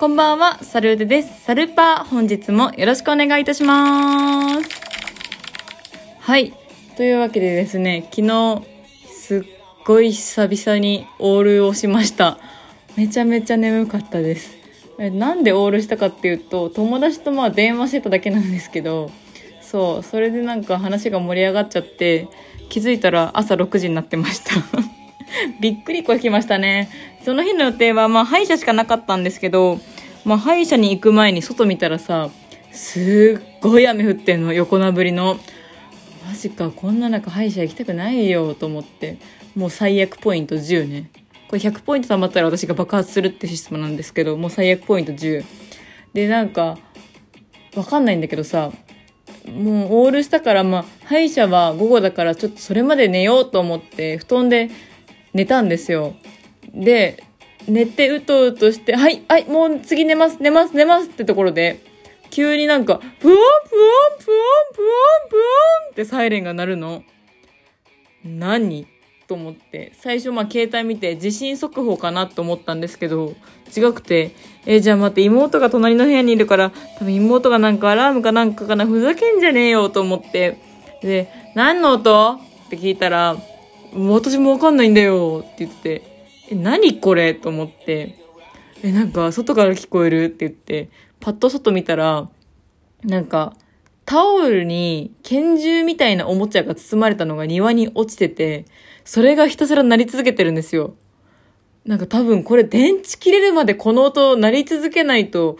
こんばんは、サルーデです。サルパー、本日もよろしくお願いいたします。はい。というわけでですね、昨日、すっごい久々にオールをしました。めちゃめちゃ眠かったです。なんでオールしたかっていうと、友達とまあ電話してただけなんですけど、そう、それでなんか話が盛り上がっちゃって、気づいたら朝6時になってました。びっくりこきましたね。その日の予定は、まあ、歯医者しかなかったんですけど、まあ、歯医者に行く前に外見たらさ、すっごい雨降ってんの、横殴りの。マジか、こんな中歯医者行きたくないよ、と思って。もう最悪ポイント10ね。これ100ポイント貯まったら私が爆発するってシステムなんですけど、もう最悪ポイント10。で、なんか、わかんないんだけどさ、もうオールしたから、まあ、歯医者は午後だからちょっとそれまで寝ようと思って、布団で寝たんですよ。で、寝てうとうとして、はい、はい、もう次寝ます、寝ます、寝ますってところで、急になんか、ブワンブワンブワンブワンブワンってサイレンが鳴るの。何？と思って、最初まあ携帯見て地震速報かなと思ったんですけど、違くて、えじゃあ待って、妹が隣の部屋にいるから、多分妹がなんかアラームかなんかかな、ふざけんじゃねえよと思って、で、何の音？って聞いたら、私もわかんないんだよって言って、え、何これ？と思って、え、なんか外から聞こえるって言って、パッと外見たら、なんか、タオルに拳銃みたいなおもちゃが包まれたのが庭に落ちてて、それがひたすら鳴り続けてるんですよ。なんか多分これ電池切れるまでこの音鳴り続けないと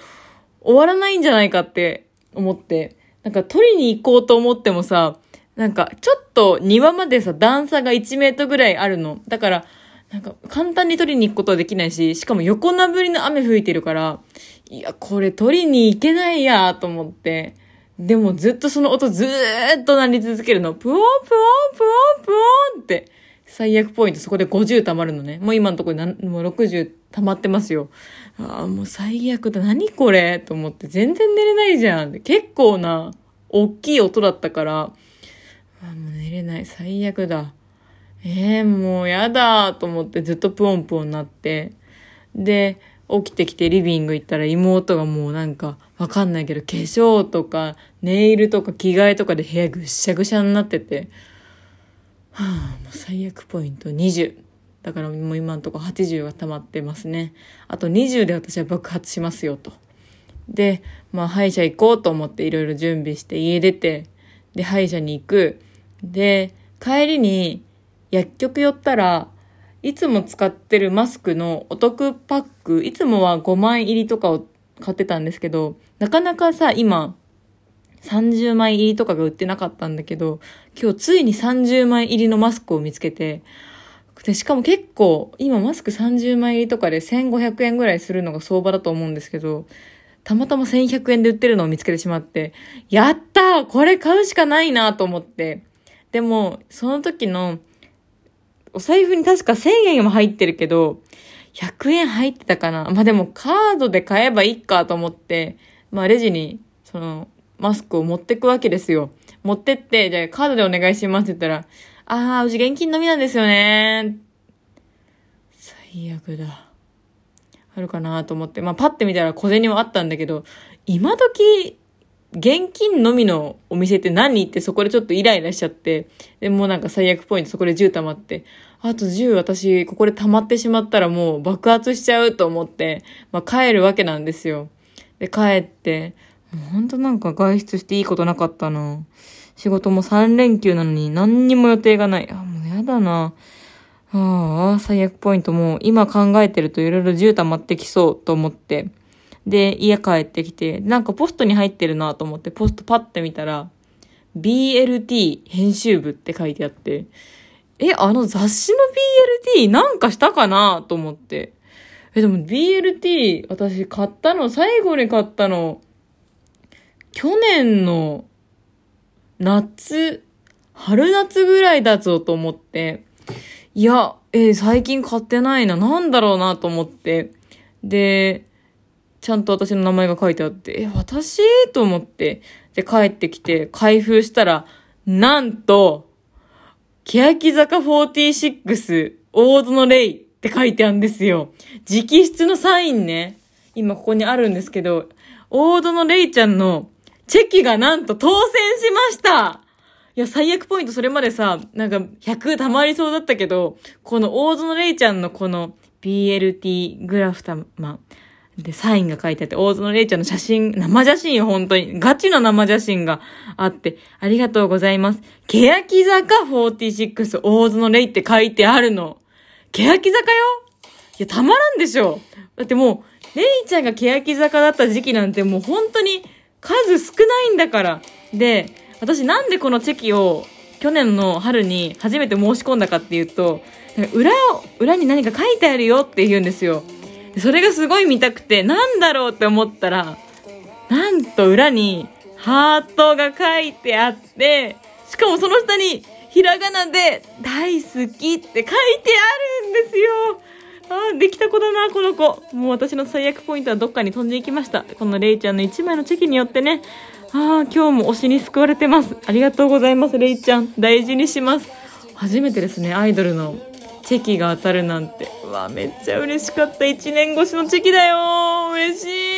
終わらないんじゃないかって思って、なんか取りに行こうと思ってもさ、なんかちょっと庭までさ段差が1メートルぐらいあるの。だから、なんか簡単に取りに行くことはできないし、しかも横殴りの雨吹いてるから、いや、これ取りに行けないやと思って。でもずっとその音ずーっと鳴り続けるの。プオンプオンプオンプオンって。最悪ポイントそこで50溜まるのね。もう今のところにもう60溜まってますよ。ああ、もう最悪だ。何これと思って全然寝れないじゃん。結構な、大きい音だったから、ああもう寝れない。最悪だ。ええー、もうやだと思ってずっとプオンプオンなって。で、起きてきてリビング行ったら妹がもうなんかわかんないけど化粧とかネイルとか着替えとかで部屋ぐしゃぐしゃになってて、はあ、もう最悪ポイント20。だからもう今のとこ80が溜まってますね。あと20で私は爆発しますよと。で、まあ歯医者行こうと思っていろいろ準備して家出て、で歯医者に行く。で、帰りに薬局寄ったら、いつも使ってるマスクのお得パック、いつもは5枚入りとかを買ってたんですけど、なかなかさ、今、30枚入りとかが売ってなかったんだけど、今日ついに30枚入りのマスクを見つけて、で、しかも結構、今マスク30枚入りとかで1500円ぐらいするのが相場だと思うんですけど、たまたま1100円で売ってるのを見つけてしまって、やったーこれ買うしかないなと思って。でも、その時の、お財布に確か1000円も入ってるけど、100円入ってたかなまあでもカードで買えばいいかと思って、まあレジに、その、マスクを持ってくわけですよ。持ってって、じゃあカードでお願いしますって言ったら、あー、うち現金のみなんですよね最悪だ。あるかなと思って。まあパッて見たら小銭はあったんだけど、今時、現金のみのお店って何ってそこでちょっとイライラしちゃって、で、もうなんか最悪ポイントそこで10溜まって、あと10私ここで溜まってしまったらもう爆発しちゃうと思って、まあ帰るわけなんですよ。で、帰って、もうほんとなんか外出していいことなかったな。仕事も3連休なのに何にも予定がない。あ、もうやだな。ああ、最悪ポイントもう今考えてるといろいろ10溜まってきそうと思って。で、家帰ってきて、なんかポストに入ってるなと思って、ポストパッて見たら、BLT 編集部って書いてあって、え、あの雑誌の BLT なんかしたかなと思って。え、でも BLT 私買ったの、最後に買ったの、去年の夏、春夏ぐらいだぞと思って、いや、えー最近買ってないな、なんだろうなと思って、で、ちゃんと私の名前が書いてあって、え、私？と思って、で、帰ってきて、開封したら、なんと、欅坂46、大園レイって書いてあるんですよ。直筆のサインね。今ここにあるんですけど、大園レイちゃんのチェキがなんと当選しましたいや、最悪ポイントそれまでさ、なんか100溜まりそうだったけど、この大園レイちゃんのこの BLT グラフタマで、サインが書いてあって、大園レイちゃんの写真、生写真よ本当に、ガチの生写真があって、ありがとうございます。欅坂46大園レイって書いてあるの。欅坂よ？いや、たまらんでしょ。だってもう、レイちゃんが欅坂だった時期なんてもう本当に数少ないんだから。で、私なんでこのチェキを去年の春に初めて申し込んだかっていうと、裏を、裏に何か書いてあるよって言うんですよ。それがすごい見たくて、なんだろうって思ったら、なんと裏にハートが書いてあって、しかもその下にひらがなで大好きって書いてあるんですよ。ああ、できた子だな、この子。もう私の最悪ポイントはどっかに飛んでいきました。このレイちゃんの1枚のチェキによってね。ああ、今日も推しに救われてます。ありがとうございます、レイちゃん。大事にします。初めてですね、アイドルのチェキが当たるなんて。わ、めっちゃ嬉しかった。1年越しのチェキだよ嬉しい